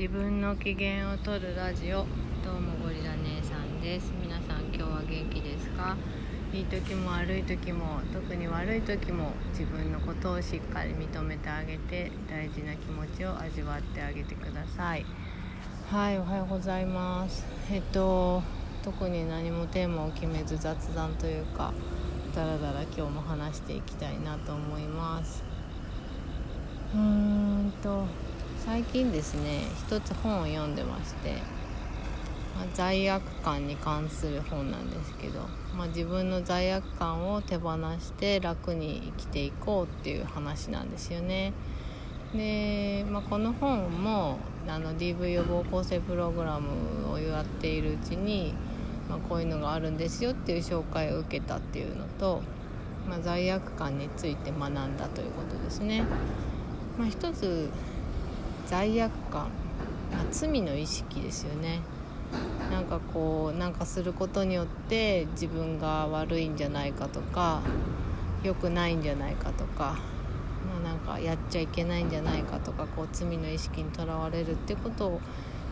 自分の機嫌を取るラジオどうもゴリラ姉さんです。皆さん今日は元気ですか？いい時も悪い時も特に悪い時も自分のことをしっかり認めてあげて大事な気持ちを味わってあげてください。はいおはようございます。えっと特に何もテーマを決めず雑談というかだらだら今日も話していきたいなと思います。うーんと最近ですね一つ本を読んでまして、まあ、罪悪感に関する本なんですけど、まあ、自分の罪悪感を手放して楽に生きていこうっていう話なんですよねで、まあ、この本もあの DV 予防構成プログラムをやっているうちに、まあ、こういうのがあるんですよっていう紹介を受けたっていうのと、まあ、罪悪感について学んだということですね。まあ、一つ罪悪感、あ、罪の意識ですよね。なんかこうなんかすることによって自分が悪いんじゃないかとか良くないんじゃないかとか、まあ、なんかやっちゃいけないんじゃないかとかこう罪の意識にとらわれるってことを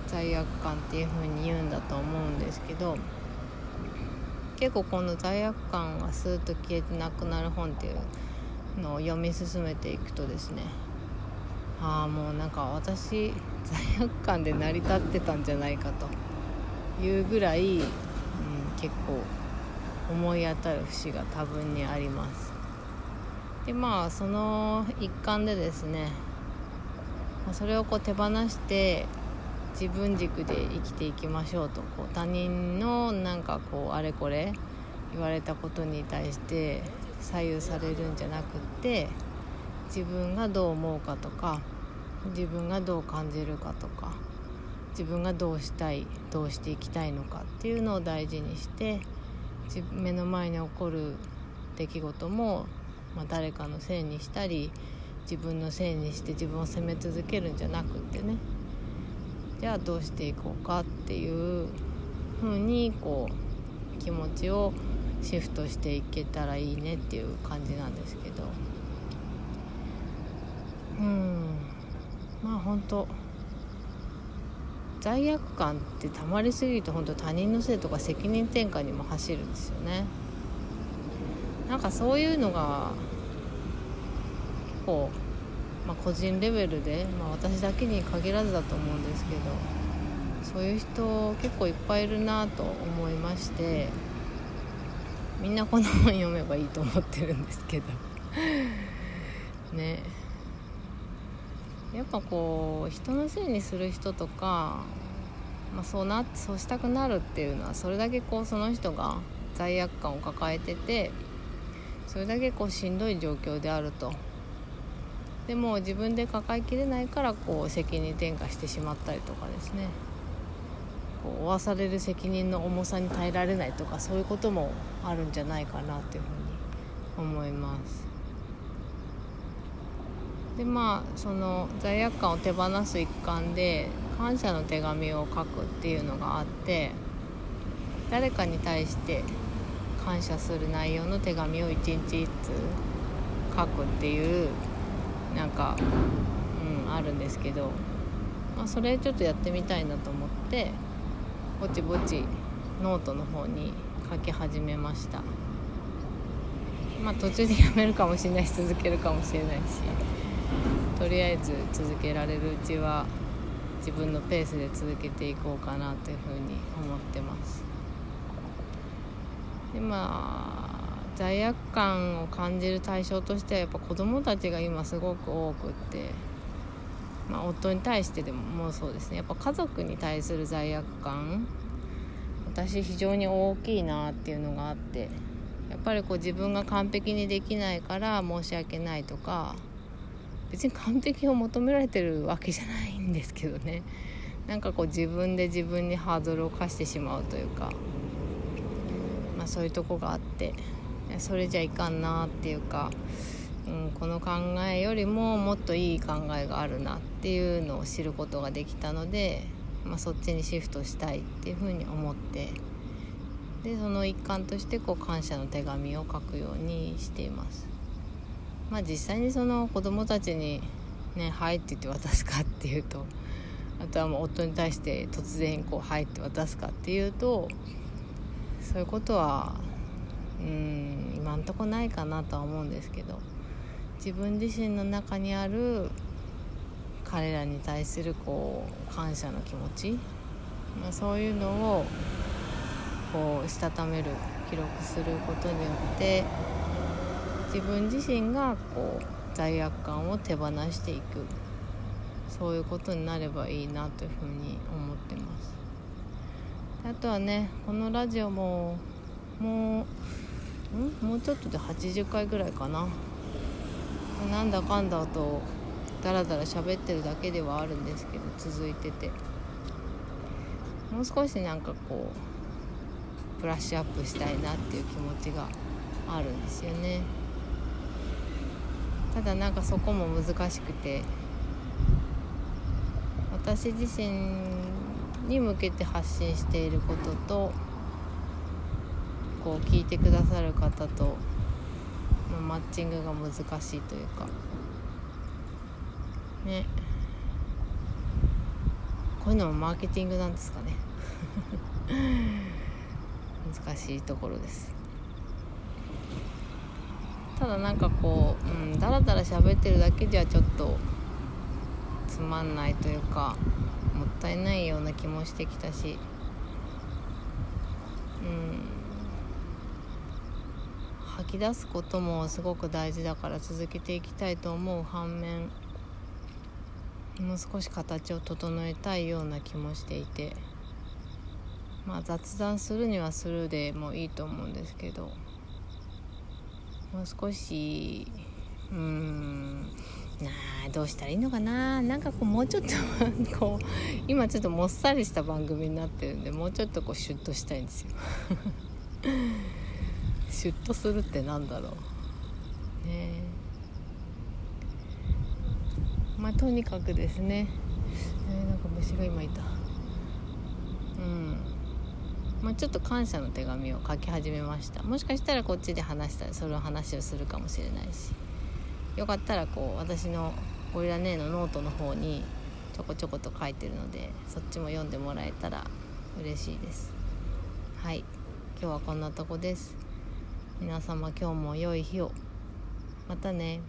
罪悪感っていうふうに言うんだと思うんですけど結構この罪悪感がスーッと消えてなくなる本っていうのを読み進めていくとですねああもうなんか私罪悪感で成り立ってたんじゃないかというぐらい、うん、結構思い当たる節が多分にあります。でまあその一環でですねそれをこう手放して自分軸で生きていきましょうとこう他人のなんかこうあれこれ言われたことに対して左右されるんじゃなくって自分がどう思うかとか自分がどう感じるかとか自分がどうしたいどうしていきたいのかっていうのを大事にして目の前に起こる出来事も、まあ、誰かのせいにしたり自分のせいにして自分を責め続けるんじゃなくってねじゃあどうしていこうかっていう風にこう気持ちをシフトしていけたらいいねっていう感じなんですけど。うん。まあ本当罪悪感ってたまりすぎると本当他人のせいとか責任転嫁にも走るんですよね。なんかそういうのが結構、まあ、個人レベルで、まあ、私だけに限らずだと思うんですけどそういう人結構いっぱいいるなと思いましてみんなこの本読めばいいと思ってるんですけど。ね。やっぱこう人のせいにする人とか、まあ、そうなそうしたくなるっていうのはそれだけこうその人が罪悪感を抱えててそれだけこうしんどい状況であるとでも自分で抱えきれないからこう責任転嫁してしまったりとかですねこう負わされる責任の重さに耐えられないとかそういうこともあるんじゃないかなというふうに思います。でまあその罪悪感を手放す一環で感謝の手紙を書くっていうのがあって誰かに対して感謝する内容の手紙を一日一通書くっていうなんか、うん、あるんですけど、まあ、それちょっとやってみたいなと思ってぼちぼちノートの方に書き始めました。まあ途中でやめるかもしれないし続けるかもしれないし。とりあえず続けられるうちは自分のペースで続けていこうかなというふうに思ってます。でまあ罪悪感を感じる対象としてはやっぱ子供たちが今すごく多くって、まあ、夫に対してでももうそうですね。やっぱ家族に対する罪悪感私非常に大きいなっていうのがあってやっぱりこう自分が完璧にできないから申し訳ないとか別に完璧を求められてるわけじゃないんですけどね。なんかこう自分で自分にハードルを課してしまうというか、まあ、そういうとこがあって。それじゃいかんなっていうか、うん、この考えよりももっといい考えがあるなっていうのを知ることができたので、まあ、そっちにシフトしたいっていうふうに思って。でその一環としてこう感謝の手紙を書くようにしています。まあ実際にその子供たちにね「はい」って言って渡すかっていうとあとはもう夫に対して突然こう「はい」って渡すかっていうとそういうことはうん今んとこないかなとは思うんですけど自分自身の中にある彼らに対するこう感謝の気持ち、まあ、そういうのをこうしたためる記録することによって自分自身がこう罪悪感を手放していく。そういうことになればいいなというふうに思ってます。あとはねこのラジオももうん？もうちょっとで80回ぐらいかな。なんだかんだとダラダラ喋ってるだけではあるんですけど続いてて。もう少しなんかこうブラッシュアップしたいなっていう気持ちがあるんですよね。ただなんかそこも難しくて。私自身に向けて発信していることとこう聞いてくださる方とのマッチングが難しいというか。ね。こういうのもマーケティングなんですかね。難しいところです。ただなんかこう、うん、だらだら喋ってるだけではちょっとつまんないというかもったいないような気もしてきたし。うん。吐き出すこともすごく大事だから続けていきたいと思う。反面もう少し形を整えたいような気もしていて。まあ雑談するにはするでもいいと思うんですけど。もう少しうーんなあどうしたらいいのかな？なんかこうもうちょっとこう今ちょっともっさりした番組になってるんでもうちょっとこうシュッとしたいんですよ。シュッとするってなんだろう。ね。えまあとにかくですね、えー、なんか虫が今いた。うん。まあ、ちょっと感謝の手紙を書き始めました。もしかしたらこっちで話したらその話をするかもしれないし。よかったらこう私のゴリラ姉のノートの方にちょこちょこと書いてるのでそっちも読んでもらえたら嬉しいです。はい。今日はこんなとこです。皆様今日も良い日を。またね。